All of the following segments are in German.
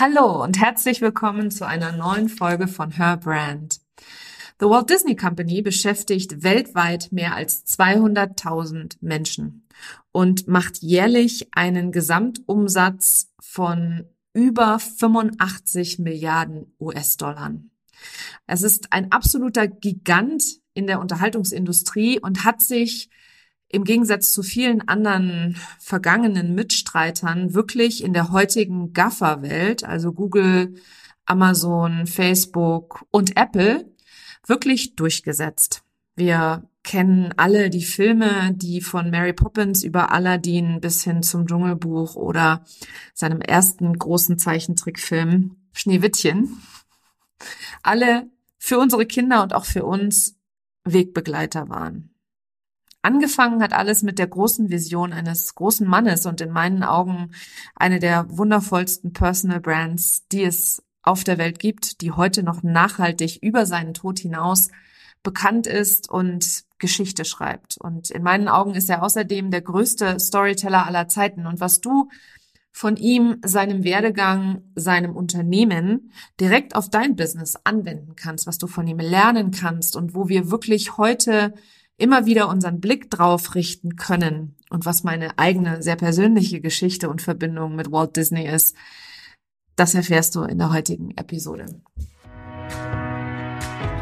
Hallo und herzlich willkommen zu einer neuen Folge von Her Brand. The Walt Disney Company beschäftigt weltweit mehr als 200.000 Menschen und macht jährlich einen Gesamtumsatz von über 85 Milliarden US-Dollar. Es ist ein absoluter Gigant in der Unterhaltungsindustrie und hat sich im Gegensatz zu vielen anderen vergangenen Mitstreitern wirklich in der heutigen Gaffer-Welt, also Google, Amazon, Facebook und Apple, wirklich durchgesetzt. Wir kennen alle die Filme, die von Mary Poppins über Aladdin bis hin zum Dschungelbuch oder seinem ersten großen Zeichentrickfilm Schneewittchen. Alle für unsere Kinder und auch für uns Wegbegleiter waren. Angefangen hat alles mit der großen Vision eines großen Mannes und in meinen Augen eine der wundervollsten Personal Brands, die es auf der Welt gibt, die heute noch nachhaltig über seinen Tod hinaus bekannt ist und Geschichte schreibt. Und in meinen Augen ist er außerdem der größte Storyteller aller Zeiten. Und was du von ihm, seinem Werdegang, seinem Unternehmen direkt auf dein Business anwenden kannst, was du von ihm lernen kannst und wo wir wirklich heute immer wieder unseren Blick drauf richten können und was meine eigene sehr persönliche Geschichte und Verbindung mit Walt Disney ist, das erfährst du in der heutigen Episode.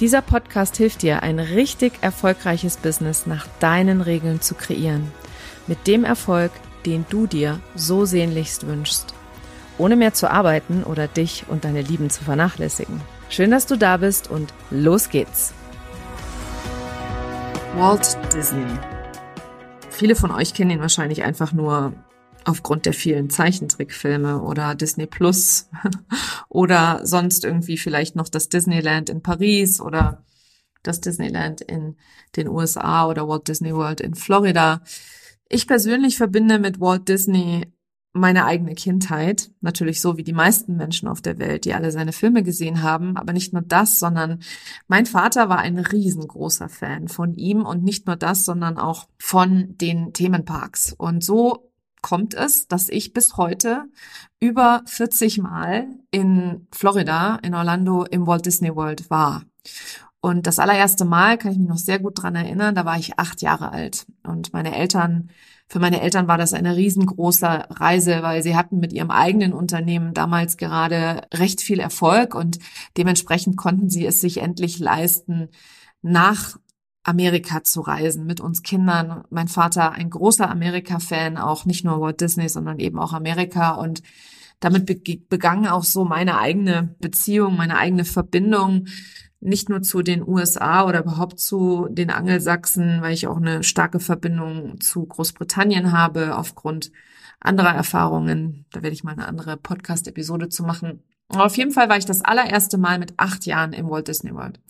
Dieser Podcast hilft dir, ein richtig erfolgreiches Business nach deinen Regeln zu kreieren. Mit dem Erfolg, den du dir so sehnlichst wünschst. Ohne mehr zu arbeiten oder dich und deine Lieben zu vernachlässigen. Schön, dass du da bist und los geht's. Walt Disney. Viele von euch kennen ihn wahrscheinlich einfach nur aufgrund der vielen Zeichentrickfilme oder Disney Plus oder sonst irgendwie vielleicht noch das Disneyland in Paris oder das Disneyland in den USA oder Walt Disney World in Florida. Ich persönlich verbinde mit Walt Disney meine eigene Kindheit, natürlich so wie die meisten Menschen auf der Welt, die alle seine Filme gesehen haben, aber nicht nur das, sondern mein Vater war ein riesengroßer Fan von ihm und nicht nur das, sondern auch von den Themenparks. Und so kommt es, dass ich bis heute über 40 Mal in Florida, in Orlando, im Walt Disney World war. Und das allererste Mal kann ich mich noch sehr gut dran erinnern, da war ich acht Jahre alt. Und meine Eltern, für meine Eltern war das eine riesengroße Reise, weil sie hatten mit ihrem eigenen Unternehmen damals gerade recht viel Erfolg und dementsprechend konnten sie es sich endlich leisten, nach Amerika zu reisen mit uns Kindern. Mein Vater ein großer Amerika-Fan, auch nicht nur Walt Disney, sondern eben auch Amerika und damit begann auch so meine eigene Beziehung, meine eigene Verbindung nicht nur zu den USA oder überhaupt zu den Angelsachsen, weil ich auch eine starke Verbindung zu Großbritannien habe aufgrund anderer Erfahrungen. Da werde ich mal eine andere Podcast-Episode zu machen. Auf jeden Fall war ich das allererste Mal mit acht Jahren im Walt Disney World.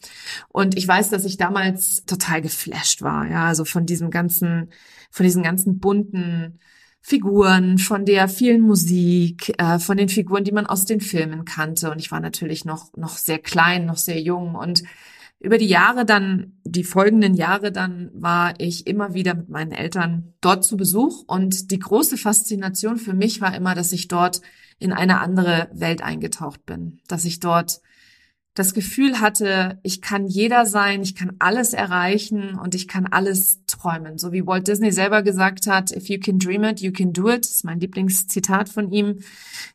Und ich weiß, dass ich damals total geflasht war, ja, also von diesem ganzen, von diesen ganzen bunten Figuren, von der vielen Musik, äh, von den Figuren, die man aus den Filmen kannte. Und ich war natürlich noch, noch sehr klein, noch sehr jung und über die Jahre dann, die folgenden Jahre dann, war ich immer wieder mit meinen Eltern dort zu Besuch. Und die große Faszination für mich war immer, dass ich dort in eine andere Welt eingetaucht bin, dass ich dort das Gefühl hatte, ich kann jeder sein, ich kann alles erreichen und ich kann alles träumen. So wie Walt Disney selber gesagt hat, if you can dream it, you can do it. Das ist mein Lieblingszitat von ihm.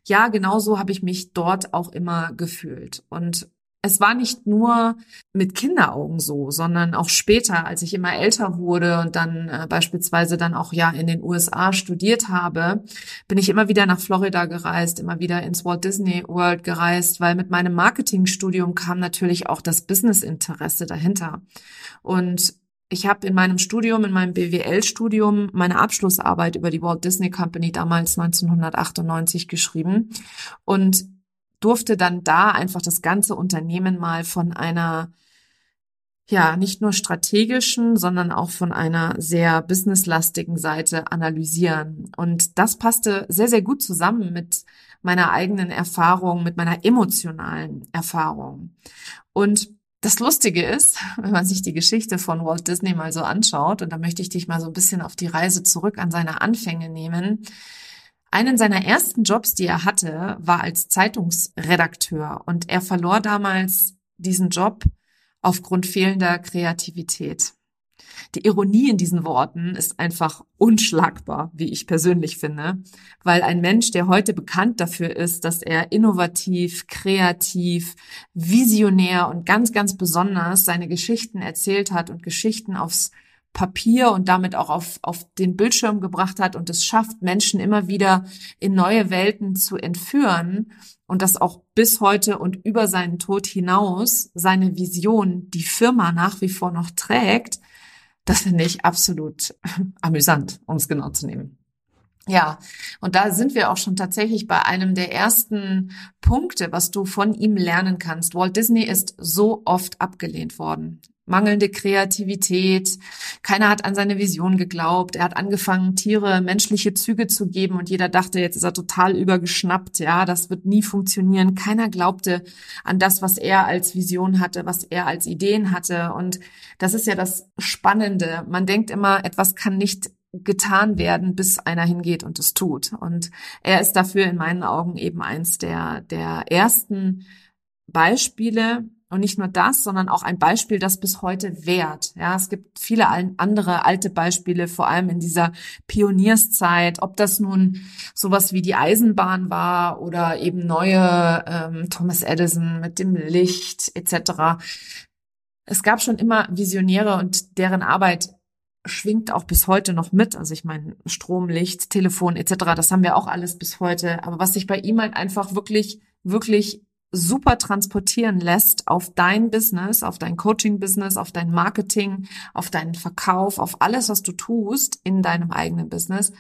Ja, genauso habe ich mich dort auch immer gefühlt. Und es war nicht nur mit Kinderaugen so, sondern auch später, als ich immer älter wurde und dann äh, beispielsweise dann auch ja in den USA studiert habe, bin ich immer wieder nach Florida gereist, immer wieder ins Walt Disney World gereist, weil mit meinem Marketingstudium kam natürlich auch das Businessinteresse dahinter. Und ich habe in meinem Studium, in meinem BWL-Studium, meine Abschlussarbeit über die Walt Disney Company damals 1998 geschrieben. Und durfte dann da einfach das ganze Unternehmen mal von einer ja, nicht nur strategischen, sondern auch von einer sehr businesslastigen Seite analysieren. Und das passte sehr, sehr gut zusammen mit meiner eigenen Erfahrung, mit meiner emotionalen Erfahrung. Und das Lustige ist, wenn man sich die Geschichte von Walt Disney mal so anschaut, und da möchte ich dich mal so ein bisschen auf die Reise zurück an seine Anfänge nehmen. Einen seiner ersten Jobs, die er hatte, war als Zeitungsredakteur und er verlor damals diesen Job aufgrund fehlender Kreativität. Die Ironie in diesen Worten ist einfach unschlagbar, wie ich persönlich finde, weil ein Mensch, der heute bekannt dafür ist, dass er innovativ, kreativ, visionär und ganz, ganz besonders seine Geschichten erzählt hat und Geschichten aufs Papier und damit auch auf, auf den Bildschirm gebracht hat und es schafft, Menschen immer wieder in neue Welten zu entführen und das auch bis heute und über seinen Tod hinaus seine Vision die Firma nach wie vor noch trägt, das finde ich absolut amüsant, um es genau zu nehmen. Ja, und da sind wir auch schon tatsächlich bei einem der ersten Punkte, was du von ihm lernen kannst. Walt Disney ist so oft abgelehnt worden mangelnde Kreativität. Keiner hat an seine Vision geglaubt. Er hat angefangen, Tiere menschliche Züge zu geben und jeder dachte, jetzt ist er total übergeschnappt. Ja, das wird nie funktionieren. Keiner glaubte an das, was er als Vision hatte, was er als Ideen hatte. Und das ist ja das Spannende. Man denkt immer, etwas kann nicht getan werden, bis einer hingeht und es tut. Und er ist dafür in meinen Augen eben eins der, der ersten Beispiele, und nicht nur das, sondern auch ein Beispiel, das bis heute währt. Ja, es gibt viele andere alte Beispiele, vor allem in dieser Pionierszeit, ob das nun sowas wie die Eisenbahn war oder eben neue ähm, Thomas Edison mit dem Licht etc. Es gab schon immer Visionäre und deren Arbeit schwingt auch bis heute noch mit. Also ich meine, Strom, Licht, Telefon etc., das haben wir auch alles bis heute. Aber was sich bei ihm halt einfach wirklich, wirklich super transportieren lässt auf dein Business, auf dein Coaching-Business, auf dein Marketing, auf deinen Verkauf, auf alles, was du tust in deinem eigenen Business,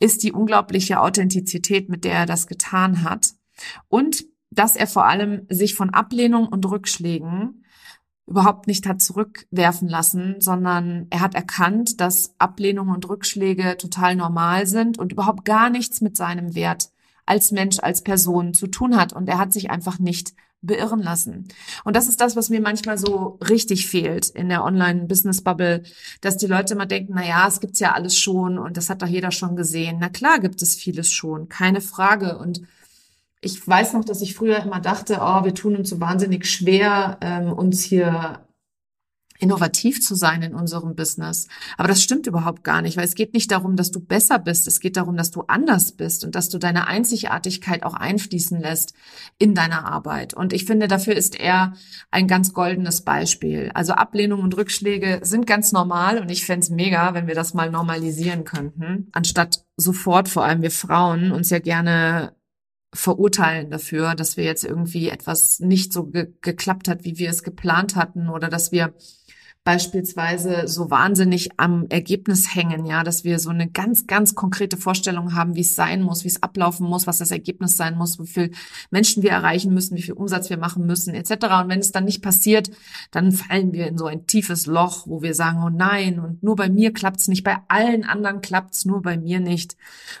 ist die unglaubliche Authentizität, mit der er das getan hat. Und dass er vor allem sich von Ablehnung und Rückschlägen überhaupt nicht hat zurückwerfen lassen, sondern er hat erkannt, dass Ablehnung und Rückschläge total normal sind und überhaupt gar nichts mit seinem Wert als Mensch, als Person zu tun hat. Und er hat sich einfach nicht beirren lassen. Und das ist das, was mir manchmal so richtig fehlt in der Online-Business-Bubble, dass die Leute immer denken, na ja, es gibt's ja alles schon und das hat doch jeder schon gesehen. Na klar gibt es vieles schon, keine Frage. Und ich weiß noch, dass ich früher immer dachte, oh, wir tun uns so wahnsinnig schwer, ähm, uns hier innovativ zu sein in unserem Business. Aber das stimmt überhaupt gar nicht, weil es geht nicht darum, dass du besser bist. Es geht darum, dass du anders bist und dass du deine Einzigartigkeit auch einfließen lässt in deiner Arbeit. Und ich finde, dafür ist er ein ganz goldenes Beispiel. Also Ablehnung und Rückschläge sind ganz normal und ich fände mega, wenn wir das mal normalisieren könnten, anstatt sofort, vor allem wir Frauen, uns ja gerne verurteilen dafür, dass wir jetzt irgendwie etwas nicht so ge geklappt hat, wie wir es geplant hatten oder dass wir beispielsweise so wahnsinnig am Ergebnis hängen, ja, dass wir so eine ganz, ganz konkrete Vorstellung haben, wie es sein muss, wie es ablaufen muss, was das Ergebnis sein muss, wie viel Menschen wir erreichen müssen, wie viel Umsatz wir machen müssen, etc. Und wenn es dann nicht passiert, dann fallen wir in so ein tiefes Loch, wo wir sagen, oh nein, und nur bei mir klappt's nicht, bei allen anderen klappt's, nur bei mir nicht.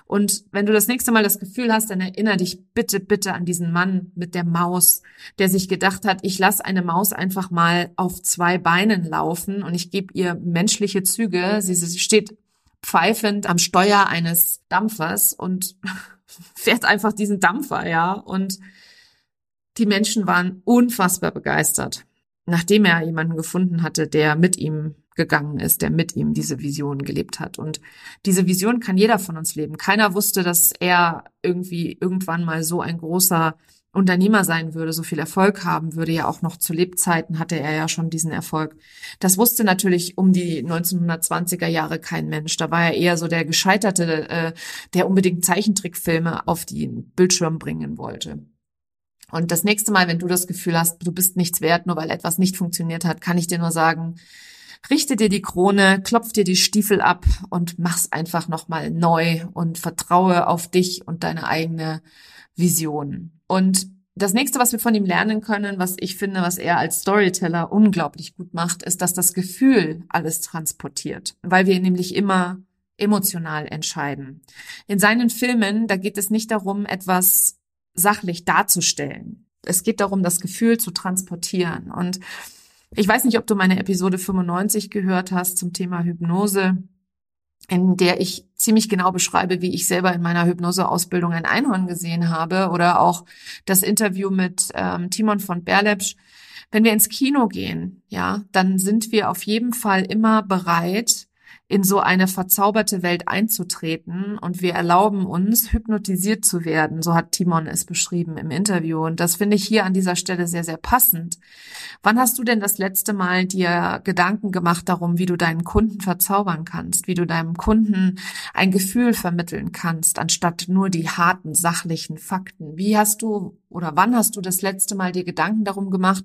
Und wenn du das nächste Mal das Gefühl hast, dann erinnere dich bitte, bitte an diesen Mann mit der Maus, der sich gedacht hat, ich lasse eine Maus einfach mal auf zwei Beinen laufen laufen und ich gebe ihr menschliche Züge. Sie, sie steht pfeifend am Steuer eines Dampfers und fährt einfach diesen Dampfer, ja. Und die Menschen waren unfassbar begeistert, nachdem er jemanden gefunden hatte, der mit ihm gegangen ist, der mit ihm diese Vision gelebt hat. Und diese Vision kann jeder von uns leben. Keiner wusste, dass er irgendwie irgendwann mal so ein großer Unternehmer sein würde, so viel Erfolg haben würde, ja auch noch zu Lebzeiten hatte er ja schon diesen Erfolg. Das wusste natürlich um die 1920er Jahre kein Mensch. Da war er eher so der Gescheiterte, äh, der unbedingt Zeichentrickfilme auf den Bildschirm bringen wollte. Und das nächste Mal, wenn du das Gefühl hast, du bist nichts wert, nur weil etwas nicht funktioniert hat, kann ich dir nur sagen, richte dir die Krone, klopf dir die Stiefel ab und mach's einfach nochmal neu und vertraue auf dich und deine eigene Vision. Und das nächste, was wir von ihm lernen können, was ich finde, was er als Storyteller unglaublich gut macht, ist, dass das Gefühl alles transportiert, weil wir nämlich immer emotional entscheiden. In seinen Filmen, da geht es nicht darum, etwas sachlich darzustellen. Es geht darum, das Gefühl zu transportieren. Und ich weiß nicht, ob du meine Episode 95 gehört hast zum Thema Hypnose in der ich ziemlich genau beschreibe, wie ich selber in meiner Hypnoseausbildung ein Einhorn gesehen habe oder auch das Interview mit ähm, Timon von Berlepsch. Wenn wir ins Kino gehen, ja, dann sind wir auf jeden Fall immer bereit, in so eine verzauberte Welt einzutreten und wir erlauben uns, hypnotisiert zu werden. So hat Timon es beschrieben im Interview. Und das finde ich hier an dieser Stelle sehr, sehr passend. Wann hast du denn das letzte Mal dir Gedanken gemacht darum, wie du deinen Kunden verzaubern kannst, wie du deinem Kunden ein Gefühl vermitteln kannst, anstatt nur die harten, sachlichen Fakten? Wie hast du oder wann hast du das letzte Mal dir Gedanken darum gemacht,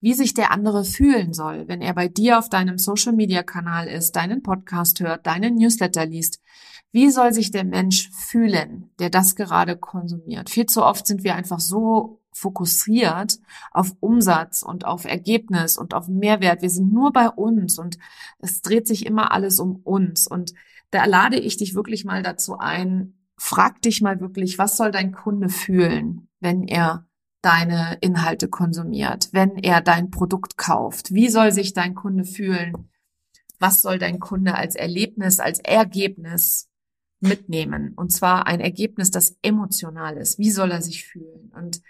wie sich der andere fühlen soll, wenn er bei dir auf deinem Social-Media-Kanal ist, deinen Podcast hört, deinen Newsletter liest. Wie soll sich der Mensch fühlen, der das gerade konsumiert? Viel zu oft sind wir einfach so fokussiert auf Umsatz und auf Ergebnis und auf Mehrwert. Wir sind nur bei uns und es dreht sich immer alles um uns. Und da lade ich dich wirklich mal dazu ein, frag dich mal wirklich, was soll dein Kunde fühlen, wenn er deine Inhalte konsumiert, wenn er dein Produkt kauft? Wie soll sich dein Kunde fühlen? Was soll dein Kunde als Erlebnis, als Ergebnis mitnehmen? Und zwar ein Ergebnis, das emotional ist. Wie soll er sich fühlen? Und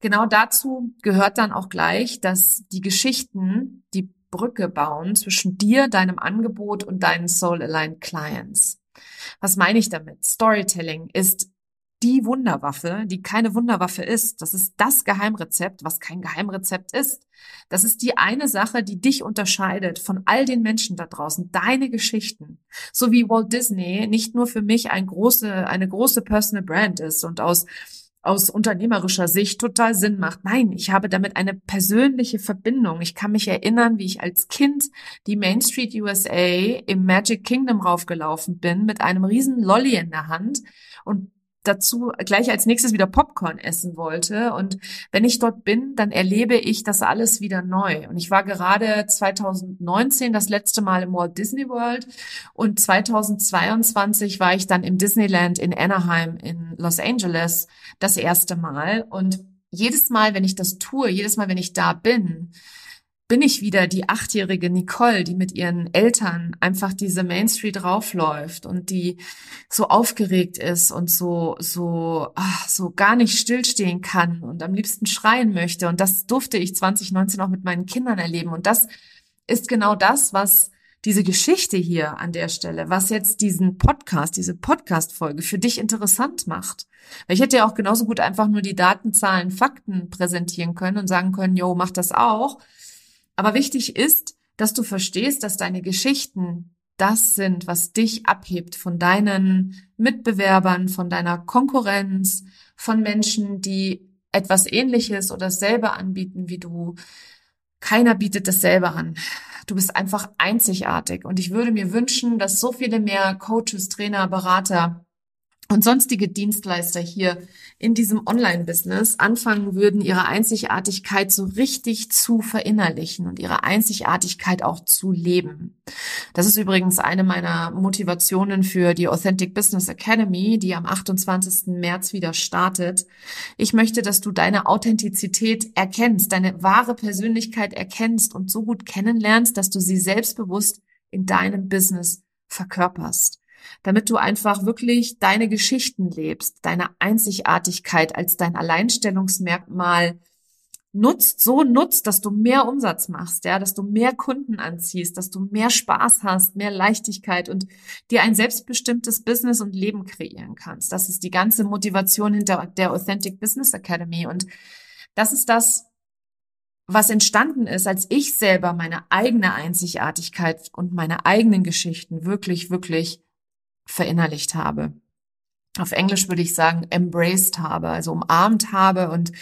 genau dazu gehört dann auch gleich, dass die Geschichten die Brücke bauen zwischen dir, deinem Angebot und deinen Soul-Aligned Clients. Was meine ich damit? Storytelling ist die Wunderwaffe, die keine Wunderwaffe ist. Das ist das Geheimrezept, was kein Geheimrezept ist. Das ist die eine Sache, die dich unterscheidet von all den Menschen da draußen, deine Geschichten. So wie Walt Disney nicht nur für mich ein große, eine große Personal Brand ist und aus aus unternehmerischer Sicht total Sinn macht. Nein, ich habe damit eine persönliche Verbindung. Ich kann mich erinnern, wie ich als Kind die Main Street USA im Magic Kingdom raufgelaufen bin mit einem riesen Lolly in der Hand und dazu gleich als nächstes wieder Popcorn essen wollte. Und wenn ich dort bin, dann erlebe ich das alles wieder neu. Und ich war gerade 2019 das letzte Mal im Walt Disney World und 2022 war ich dann im Disneyland in Anaheim in Los Angeles das erste Mal. Und jedes Mal, wenn ich das tue, jedes Mal, wenn ich da bin, bin ich wieder die achtjährige Nicole, die mit ihren Eltern einfach diese Main Street raufläuft und die so aufgeregt ist und so so ach, so gar nicht stillstehen kann und am liebsten schreien möchte und das durfte ich 2019 auch mit meinen Kindern erleben und das ist genau das, was diese Geschichte hier an der Stelle, was jetzt diesen Podcast, diese Podcast-Folge für dich interessant macht. Weil ich hätte ja auch genauso gut einfach nur die Daten, Zahlen, Fakten präsentieren können und sagen können, yo, mach das auch. Aber wichtig ist, dass du verstehst, dass deine Geschichten das sind, was dich abhebt von deinen Mitbewerbern, von deiner Konkurrenz, von Menschen, die etwas ähnliches oder dasselbe anbieten wie du. Keiner bietet dasselbe an. Du bist einfach einzigartig. Und ich würde mir wünschen, dass so viele mehr Coaches, Trainer, Berater und sonstige Dienstleister hier in diesem Online-Business anfangen würden, ihre Einzigartigkeit so richtig zu verinnerlichen und ihre Einzigartigkeit auch zu leben. Das ist übrigens eine meiner Motivationen für die Authentic Business Academy, die am 28. März wieder startet. Ich möchte, dass du deine Authentizität erkennst, deine wahre Persönlichkeit erkennst und so gut kennenlernst, dass du sie selbstbewusst in deinem Business verkörperst damit du einfach wirklich deine Geschichten lebst, deine Einzigartigkeit als dein Alleinstellungsmerkmal nutzt, so nutzt, dass du mehr Umsatz machst, ja, dass du mehr Kunden anziehst, dass du mehr Spaß hast, mehr Leichtigkeit und dir ein selbstbestimmtes Business und Leben kreieren kannst. Das ist die ganze Motivation hinter der Authentic Business Academy und das ist das, was entstanden ist, als ich selber meine eigene Einzigartigkeit und meine eigenen Geschichten wirklich, wirklich verinnerlicht habe. Auf Englisch würde ich sagen, embraced habe, also umarmt habe und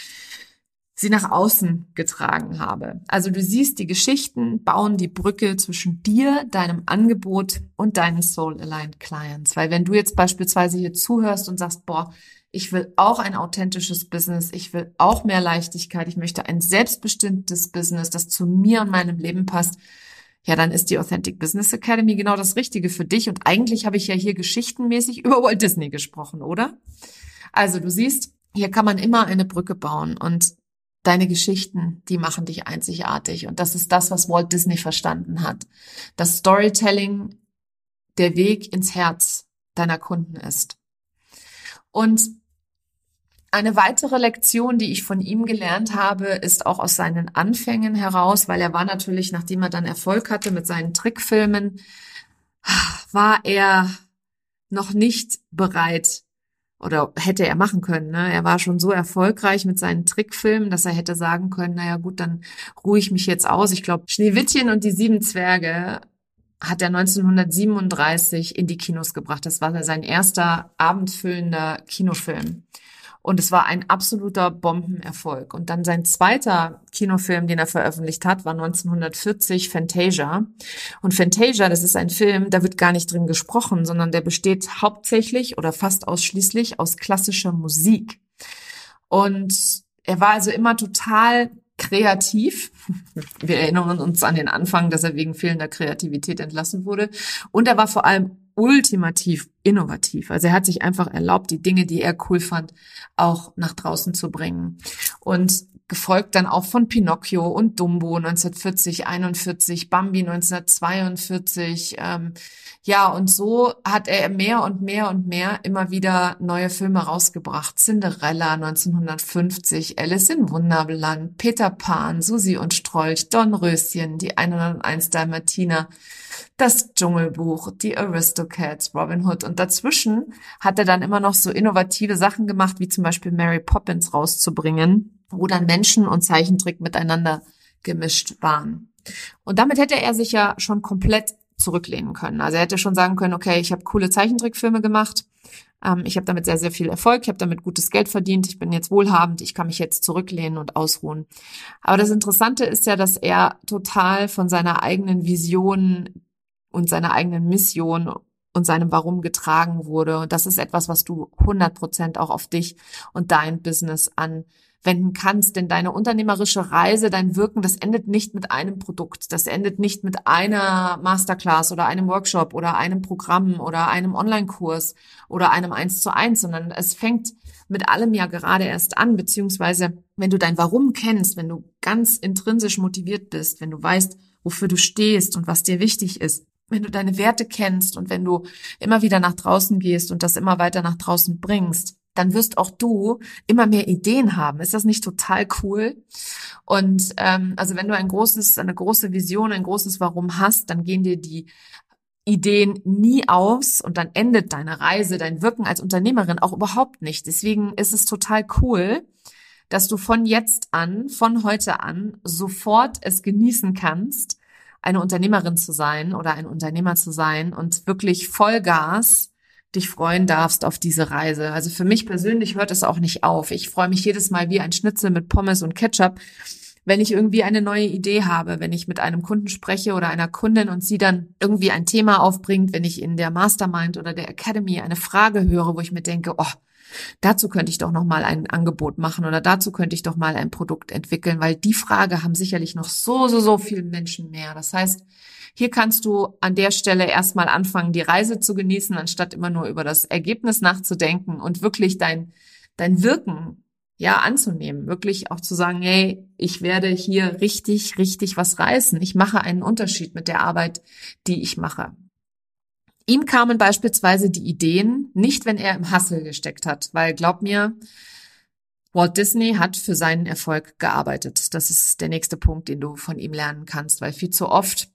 sie nach außen getragen habe. Also du siehst, die Geschichten bauen die Brücke zwischen dir, deinem Angebot und deinen Soul-Aligned Clients. Weil wenn du jetzt beispielsweise hier zuhörst und sagst, boah, ich will auch ein authentisches Business, ich will auch mehr Leichtigkeit, ich möchte ein selbstbestimmtes Business, das zu mir und meinem Leben passt, ja, dann ist die Authentic Business Academy genau das Richtige für dich. Und eigentlich habe ich ja hier geschichtenmäßig über Walt Disney gesprochen, oder? Also du siehst, hier kann man immer eine Brücke bauen und Deine Geschichten, die machen dich einzigartig. Und das ist das, was Walt Disney verstanden hat. Das Storytelling der Weg ins Herz deiner Kunden ist. Und eine weitere Lektion, die ich von ihm gelernt habe, ist auch aus seinen Anfängen heraus, weil er war natürlich, nachdem er dann Erfolg hatte mit seinen Trickfilmen, war er noch nicht bereit, oder hätte er machen können. Ne? Er war schon so erfolgreich mit seinen Trickfilmen, dass er hätte sagen können, naja gut, dann ruhe ich mich jetzt aus. Ich glaube, Schneewittchen und die sieben Zwerge hat er 1937 in die Kinos gebracht. Das war sein erster abendfüllender Kinofilm. Und es war ein absoluter Bombenerfolg. Und dann sein zweiter Kinofilm, den er veröffentlicht hat, war 1940 Fantasia. Und Fantasia, das ist ein Film, da wird gar nicht drin gesprochen, sondern der besteht hauptsächlich oder fast ausschließlich aus klassischer Musik. Und er war also immer total kreativ. Wir erinnern uns an den Anfang, dass er wegen fehlender Kreativität entlassen wurde. Und er war vor allem ultimativ innovativ. Also er hat sich einfach erlaubt, die Dinge, die er cool fand, auch nach draußen zu bringen. Und gefolgt dann auch von Pinocchio und Dumbo 1940, 41, Bambi 1942. Ähm, ja, und so hat er mehr und mehr und mehr immer wieder neue Filme rausgebracht. Cinderella 1950, Alice in Wunderland, Peter Pan, Susi und Strolch, Dornröschen, die 101 Dalmatiner das Dschungelbuch, die Aristocats, Robin Hood und dazwischen hat er dann immer noch so innovative Sachen gemacht, wie zum Beispiel Mary Poppins rauszubringen, wo dann Menschen und Zeichentrick miteinander gemischt waren. Und damit hätte er sich ja schon komplett zurücklehnen können. Also er hätte schon sagen können, okay, ich habe coole Zeichentrickfilme gemacht, ähm, ich habe damit sehr, sehr viel Erfolg, ich habe damit gutes Geld verdient, ich bin jetzt wohlhabend, ich kann mich jetzt zurücklehnen und ausruhen. Aber das Interessante ist ja, dass er total von seiner eigenen Vision und seiner eigenen Mission und seinem Warum getragen wurde. Und das ist etwas, was du 100 Prozent auch auf dich und dein Business anwenden kannst. Denn deine unternehmerische Reise, dein Wirken, das endet nicht mit einem Produkt. Das endet nicht mit einer Masterclass oder einem Workshop oder einem Programm oder einem Online-Kurs oder einem Eins zu eins, sondern es fängt mit allem ja gerade erst an, beziehungsweise wenn du dein Warum kennst, wenn du ganz intrinsisch motiviert bist, wenn du weißt, wofür du stehst und was dir wichtig ist, wenn du deine Werte kennst und wenn du immer wieder nach draußen gehst und das immer weiter nach draußen bringst, dann wirst auch du immer mehr Ideen haben. Ist das nicht total cool? Und ähm, also wenn du ein großes, eine große Vision, ein großes Warum hast, dann gehen dir die Ideen nie aus und dann endet deine Reise, dein Wirken als Unternehmerin auch überhaupt nicht. Deswegen ist es total cool, dass du von jetzt an, von heute an sofort es genießen kannst, eine Unternehmerin zu sein oder ein Unternehmer zu sein und wirklich Vollgas dich freuen darfst auf diese Reise. Also für mich persönlich hört es auch nicht auf. Ich freue mich jedes Mal wie ein Schnitzel mit Pommes und Ketchup, wenn ich irgendwie eine neue Idee habe, wenn ich mit einem Kunden spreche oder einer Kundin und sie dann irgendwie ein Thema aufbringt, wenn ich in der Mastermind oder der Academy eine Frage höre, wo ich mir denke, oh, Dazu könnte ich doch noch mal ein Angebot machen oder dazu könnte ich doch mal ein Produkt entwickeln, weil die Frage haben sicherlich noch so, so, so viele Menschen mehr. Das heißt, hier kannst du an der Stelle erstmal anfangen, die Reise zu genießen, anstatt immer nur über das Ergebnis nachzudenken und wirklich dein, dein Wirken ja anzunehmen, wirklich auch zu sagen, hey, ich werde hier richtig, richtig was reißen. Ich mache einen Unterschied mit der Arbeit, die ich mache. Ihm kamen beispielsweise die Ideen nicht, wenn er im Hustle gesteckt hat, weil glaub mir, Walt Disney hat für seinen Erfolg gearbeitet. Das ist der nächste Punkt, den du von ihm lernen kannst, weil viel zu oft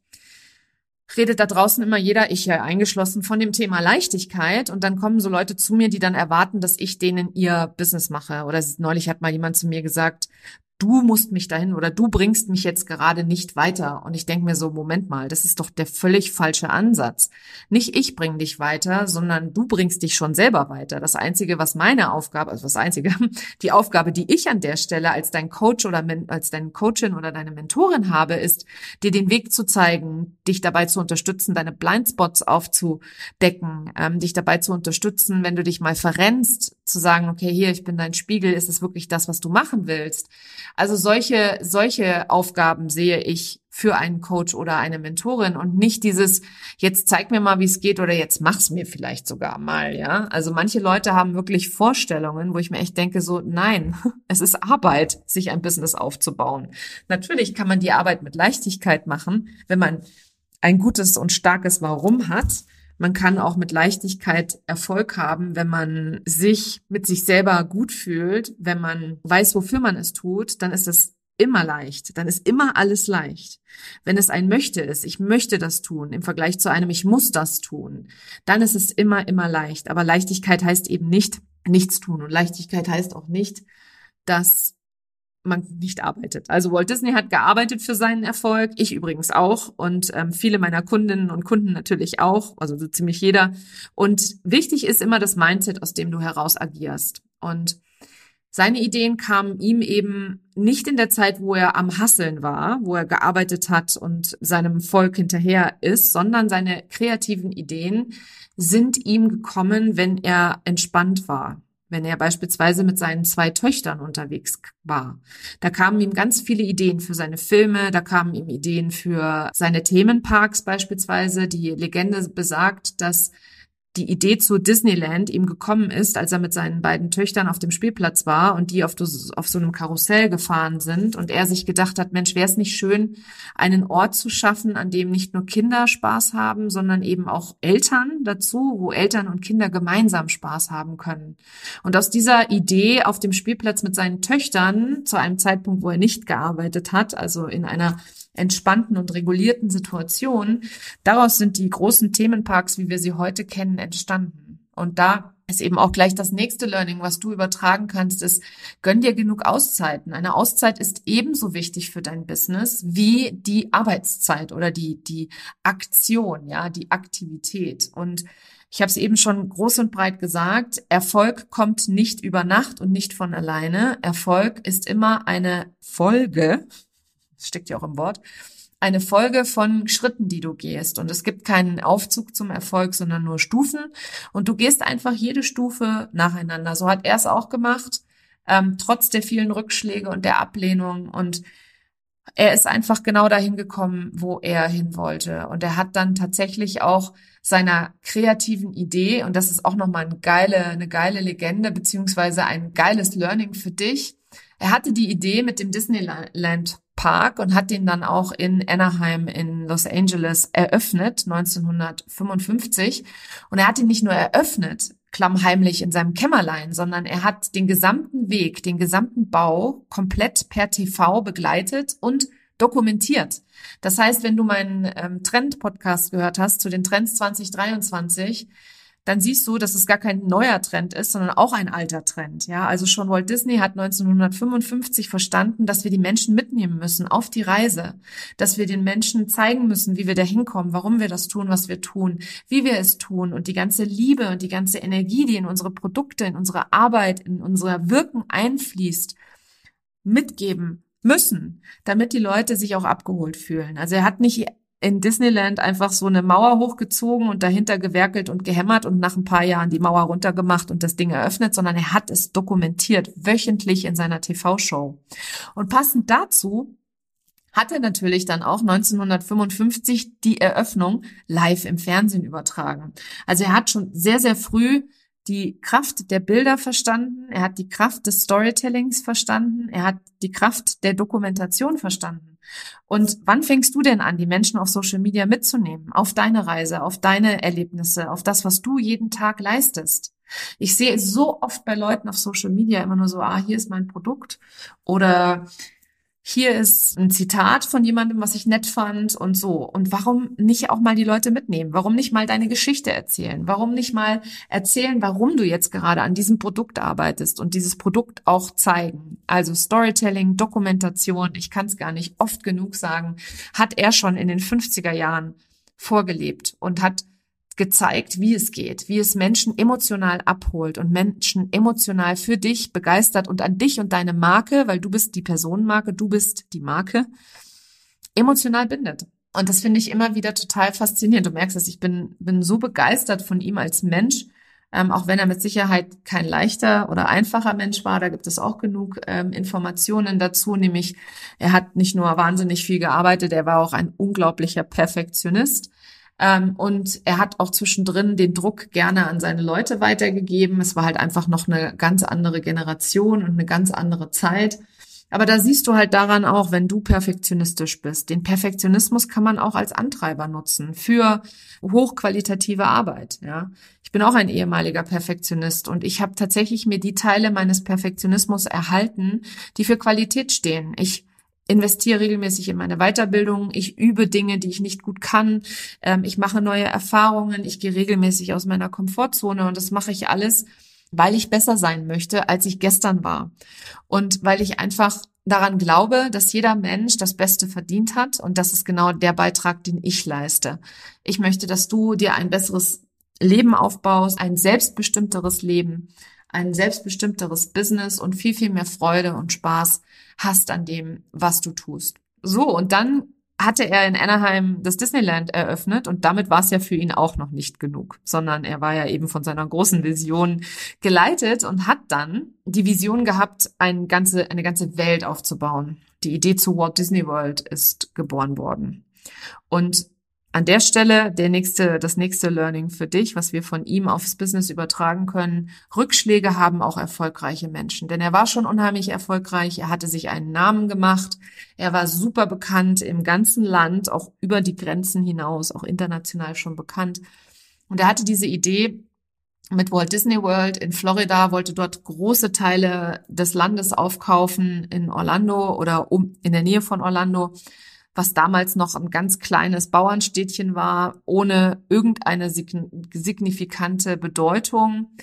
redet da draußen immer jeder, ich ja eingeschlossen, von dem Thema Leichtigkeit und dann kommen so Leute zu mir, die dann erwarten, dass ich denen ihr Business mache. Oder neulich hat mal jemand zu mir gesagt, du musst mich dahin oder du bringst mich jetzt gerade nicht weiter. Und ich denke mir so, Moment mal, das ist doch der völlig falsche Ansatz. Nicht ich bringe dich weiter, sondern du bringst dich schon selber weiter. Das Einzige, was meine Aufgabe, also das Einzige, die Aufgabe, die ich an der Stelle als dein Coach oder als deine Coachin oder deine Mentorin habe, ist, dir den Weg zu zeigen, dich dabei zu unterstützen, deine Blindspots aufzudecken, ähm, dich dabei zu unterstützen, wenn du dich mal verrennst, zu sagen, okay, hier, ich bin dein Spiegel, ist es wirklich das, was du machen willst? Also solche, solche Aufgaben sehe ich für einen Coach oder eine Mentorin und nicht dieses, jetzt zeig mir mal, wie es geht oder jetzt mach's mir vielleicht sogar mal, ja. Also manche Leute haben wirklich Vorstellungen, wo ich mir echt denke, so, nein, es ist Arbeit, sich ein Business aufzubauen. Natürlich kann man die Arbeit mit Leichtigkeit machen, wenn man ein gutes und starkes Warum hat. Man kann auch mit Leichtigkeit Erfolg haben, wenn man sich mit sich selber gut fühlt, wenn man weiß, wofür man es tut, dann ist es immer leicht, dann ist immer alles leicht. Wenn es ein möchte ist, ich möchte das tun, im Vergleich zu einem ich muss das tun, dann ist es immer, immer leicht. Aber Leichtigkeit heißt eben nicht nichts tun und Leichtigkeit heißt auch nicht, dass man nicht arbeitet. Also Walt Disney hat gearbeitet für seinen Erfolg, ich übrigens auch und ähm, viele meiner Kundinnen und Kunden natürlich auch, also so ziemlich jeder. Und wichtig ist immer das Mindset, aus dem du heraus agierst. Und seine Ideen kamen ihm eben nicht in der Zeit, wo er am Hasseln war, wo er gearbeitet hat und seinem Volk hinterher ist, sondern seine kreativen Ideen sind ihm gekommen, wenn er entspannt war wenn er beispielsweise mit seinen zwei Töchtern unterwegs war. Da kamen ihm ganz viele Ideen für seine Filme, da kamen ihm Ideen für seine Themenparks beispielsweise. Die Legende besagt, dass die Idee zu Disneyland ihm gekommen ist, als er mit seinen beiden Töchtern auf dem Spielplatz war und die auf, auf so einem Karussell gefahren sind und er sich gedacht hat, Mensch, wäre es nicht schön, einen Ort zu schaffen, an dem nicht nur Kinder Spaß haben, sondern eben auch Eltern dazu, wo Eltern und Kinder gemeinsam Spaß haben können. Und aus dieser Idee auf dem Spielplatz mit seinen Töchtern zu einem Zeitpunkt, wo er nicht gearbeitet hat, also in einer entspannten und regulierten Situation. Daraus sind die großen Themenparks, wie wir sie heute kennen, entstanden. Und da ist eben auch gleich das nächste Learning, was du übertragen kannst, ist, gönn dir genug Auszeiten. Eine Auszeit ist ebenso wichtig für dein Business wie die Arbeitszeit oder die, die Aktion, ja, die Aktivität. Und ich habe es eben schon groß und breit gesagt, Erfolg kommt nicht über Nacht und nicht von alleine. Erfolg ist immer eine Folge steckt ja auch im Wort, eine Folge von Schritten, die du gehst. Und es gibt keinen Aufzug zum Erfolg, sondern nur Stufen. Und du gehst einfach jede Stufe nacheinander. So hat er es auch gemacht, ähm, trotz der vielen Rückschläge und der Ablehnung. Und er ist einfach genau dahin gekommen, wo er hin wollte. Und er hat dann tatsächlich auch seiner kreativen Idee, und das ist auch nochmal eine geile, eine geile Legende, beziehungsweise ein geiles Learning für dich. Er hatte die Idee mit dem Disneyland Park und hat den dann auch in Anaheim in Los Angeles eröffnet, 1955. Und er hat ihn nicht nur eröffnet, klammheimlich in seinem Kämmerlein, sondern er hat den gesamten Weg, den gesamten Bau komplett per TV begleitet und dokumentiert. Das heißt, wenn du meinen ähm, Trend-Podcast gehört hast zu den Trends 2023, dann siehst du, dass es gar kein neuer Trend ist, sondern auch ein alter Trend. Ja, also schon Walt Disney hat 1955 verstanden, dass wir die Menschen mitnehmen müssen auf die Reise, dass wir den Menschen zeigen müssen, wie wir da hinkommen, warum wir das tun, was wir tun, wie wir es tun und die ganze Liebe und die ganze Energie, die in unsere Produkte, in unsere Arbeit, in unser Wirken einfließt, mitgeben müssen, damit die Leute sich auch abgeholt fühlen. Also er hat nicht in Disneyland einfach so eine Mauer hochgezogen und dahinter gewerkelt und gehämmert und nach ein paar Jahren die Mauer runtergemacht und das Ding eröffnet, sondern er hat es dokumentiert, wöchentlich in seiner TV-Show. Und passend dazu hat er natürlich dann auch 1955 die Eröffnung live im Fernsehen übertragen. Also er hat schon sehr, sehr früh die Kraft der Bilder verstanden, er hat die Kraft des Storytellings verstanden, er hat die Kraft der Dokumentation verstanden. Und wann fängst du denn an, die Menschen auf Social Media mitzunehmen, auf deine Reise, auf deine Erlebnisse, auf das, was du jeden Tag leistest? Ich sehe so oft bei Leuten auf Social Media immer nur so, ah, hier ist mein Produkt oder hier ist ein Zitat von jemandem, was ich nett fand und so. Und warum nicht auch mal die Leute mitnehmen? Warum nicht mal deine Geschichte erzählen? Warum nicht mal erzählen, warum du jetzt gerade an diesem Produkt arbeitest und dieses Produkt auch zeigen? Also Storytelling, Dokumentation, ich kann es gar nicht oft genug sagen, hat er schon in den 50er Jahren vorgelebt und hat gezeigt, wie es geht, wie es Menschen emotional abholt und Menschen emotional für dich begeistert und an dich und deine Marke, weil du bist die Personenmarke, du bist die Marke, emotional bindet. Und das finde ich immer wieder total faszinierend. Du merkst es, ich bin, bin so begeistert von ihm als Mensch, ähm, auch wenn er mit Sicherheit kein leichter oder einfacher Mensch war. Da gibt es auch genug ähm, Informationen dazu, nämlich er hat nicht nur wahnsinnig viel gearbeitet, er war auch ein unglaublicher Perfektionist. Ähm, und er hat auch zwischendrin den Druck gerne an seine Leute weitergegeben. Es war halt einfach noch eine ganz andere Generation und eine ganz andere Zeit. Aber da siehst du halt daran auch, wenn du perfektionistisch bist. Den Perfektionismus kann man auch als Antreiber nutzen für hochqualitative Arbeit. Ja, ich bin auch ein ehemaliger Perfektionist und ich habe tatsächlich mir die Teile meines Perfektionismus erhalten, die für Qualität stehen. Ich investiere regelmäßig in meine Weiterbildung, ich übe Dinge, die ich nicht gut kann, ähm, ich mache neue Erfahrungen, ich gehe regelmäßig aus meiner Komfortzone und das mache ich alles, weil ich besser sein möchte, als ich gestern war. Und weil ich einfach daran glaube, dass jeder Mensch das Beste verdient hat und das ist genau der Beitrag, den ich leiste. Ich möchte, dass du dir ein besseres Leben aufbaust, ein selbstbestimmteres Leben, ein selbstbestimmteres Business und viel, viel mehr Freude und Spaß hast an dem, was du tust. So, und dann hatte er in Anaheim das Disneyland eröffnet und damit war es ja für ihn auch noch nicht genug, sondern er war ja eben von seiner großen Vision geleitet und hat dann die Vision gehabt, eine ganze, eine ganze Welt aufzubauen. Die Idee zu Walt Disney World ist geboren worden. Und an der Stelle der nächste, das nächste Learning für dich, was wir von ihm aufs Business übertragen können. Rückschläge haben auch erfolgreiche Menschen, denn er war schon unheimlich erfolgreich. Er hatte sich einen Namen gemacht. Er war super bekannt im ganzen Land, auch über die Grenzen hinaus, auch international schon bekannt. Und er hatte diese Idee, mit Walt Disney World in Florida, wollte dort große Teile des Landes aufkaufen in Orlando oder um, in der Nähe von Orlando was damals noch ein ganz kleines Bauernstädtchen war, ohne irgendeine signifikante Bedeutung.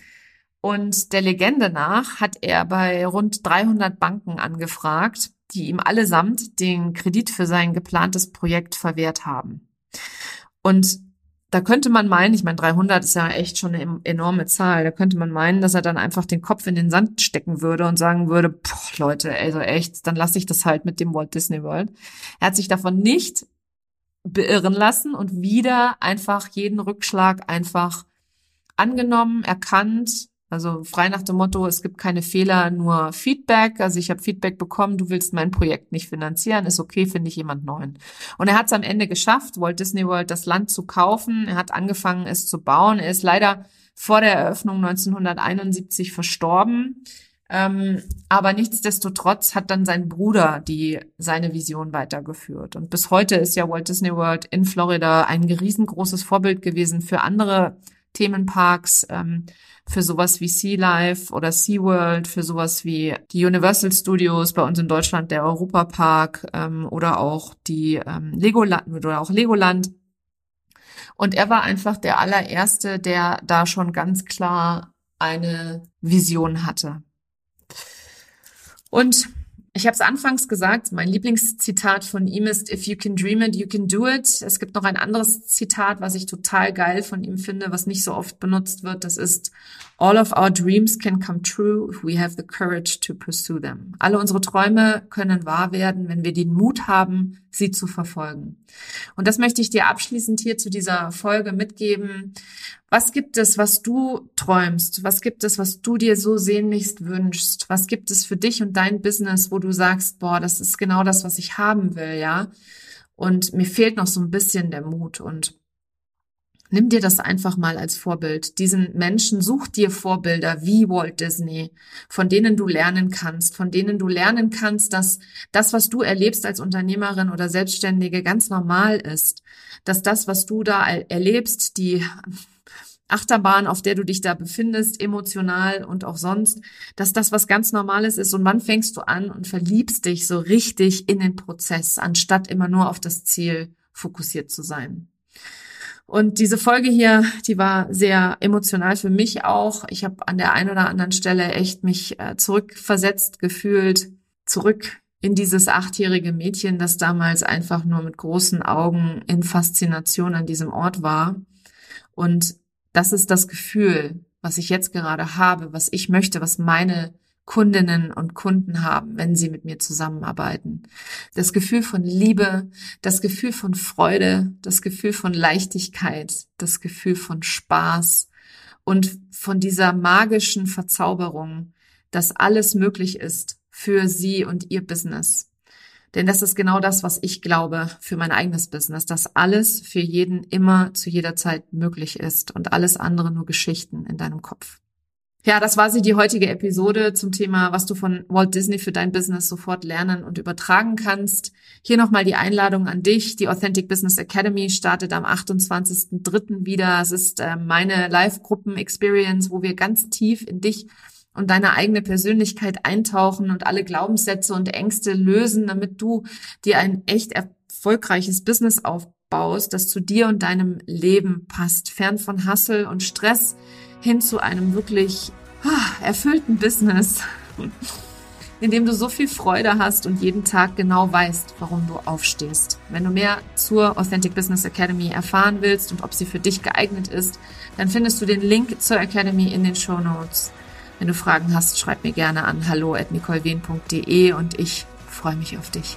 Und der Legende nach hat er bei rund 300 Banken angefragt, die ihm allesamt den Kredit für sein geplantes Projekt verwehrt haben. Und da könnte man meinen, ich meine, 300 ist ja echt schon eine enorme Zahl, da könnte man meinen, dass er dann einfach den Kopf in den Sand stecken würde und sagen würde, boah, Leute, also echt, dann lasse ich das halt mit dem Walt Disney World. Er hat sich davon nicht beirren lassen und wieder einfach jeden Rückschlag einfach angenommen, erkannt, also frei nach dem Motto, es gibt keine Fehler, nur Feedback. Also ich habe Feedback bekommen, du willst mein Projekt nicht finanzieren, ist okay, finde ich jemand neuen. Und er hat es am Ende geschafft, Walt Disney World das Land zu kaufen. Er hat angefangen, es zu bauen. Er ist leider vor der Eröffnung 1971 verstorben. Ähm, aber nichtsdestotrotz hat dann sein Bruder die seine Vision weitergeführt. Und bis heute ist ja Walt Disney World in Florida ein riesengroßes Vorbild gewesen für andere Themenparks. Ähm, für sowas wie Sea Life oder Sea World, für sowas wie die Universal Studios bei uns in Deutschland, der Europa Park ähm, oder auch die ähm, Legoland oder auch Legoland. Und er war einfach der allererste, der da schon ganz klar eine Vision hatte. Und ich habe es anfangs gesagt, mein Lieblingszitat von ihm ist If you can dream it, you can do it. Es gibt noch ein anderes Zitat, was ich total geil von ihm finde, was nicht so oft benutzt wird. Das ist All of our dreams can come true if we have the courage to pursue them. Alle unsere Träume können wahr werden, wenn wir den Mut haben, sie zu verfolgen. Und das möchte ich dir abschließend hier zu dieser Folge mitgeben. Was gibt es, was du träumst? Was gibt es, was du dir so sehnlichst wünschst? Was gibt es für dich und dein Business, wo du sagst, boah, das ist genau das, was ich haben will, ja? Und mir fehlt noch so ein bisschen der Mut und Nimm dir das einfach mal als Vorbild. Diesen Menschen, such dir Vorbilder wie Walt Disney, von denen du lernen kannst, von denen du lernen kannst, dass das, was du erlebst als Unternehmerin oder Selbstständige, ganz normal ist. Dass das, was du da erlebst, die Achterbahn, auf der du dich da befindest, emotional und auch sonst, dass das was ganz Normales ist. Und wann fängst du an und verliebst dich so richtig in den Prozess, anstatt immer nur auf das Ziel fokussiert zu sein? Und diese Folge hier, die war sehr emotional für mich auch. Ich habe an der einen oder anderen Stelle echt mich äh, zurückversetzt gefühlt, zurück in dieses achtjährige Mädchen, das damals einfach nur mit großen Augen in Faszination an diesem Ort war. Und das ist das Gefühl, was ich jetzt gerade habe, was ich möchte, was meine Kundinnen und Kunden haben, wenn sie mit mir zusammenarbeiten. Das Gefühl von Liebe, das Gefühl von Freude, das Gefühl von Leichtigkeit, das Gefühl von Spaß und von dieser magischen Verzauberung, dass alles möglich ist für sie und ihr Business. Denn das ist genau das, was ich glaube für mein eigenes Business, dass alles für jeden immer zu jeder Zeit möglich ist und alles andere nur Geschichten in deinem Kopf. Ja, das war sie, die heutige Episode zum Thema, was du von Walt Disney für dein Business sofort lernen und übertragen kannst. Hier nochmal die Einladung an dich. Die Authentic Business Academy startet am 28.03. wieder. Es ist äh, meine Live-Gruppen-Experience, wo wir ganz tief in dich und deine eigene Persönlichkeit eintauchen und alle Glaubenssätze und Ängste lösen, damit du dir ein echt erfolgreiches Business aufbaust, das zu dir und deinem Leben passt, fern von Hassel und Stress hin zu einem wirklich erfüllten Business, in dem du so viel Freude hast und jeden Tag genau weißt, warum du aufstehst. Wenn du mehr zur Authentic Business Academy erfahren willst und ob sie für dich geeignet ist, dann findest du den Link zur Academy in den Show Notes. Wenn du Fragen hast, schreib mir gerne an hallo@nicolewehn.de und ich freue mich auf dich.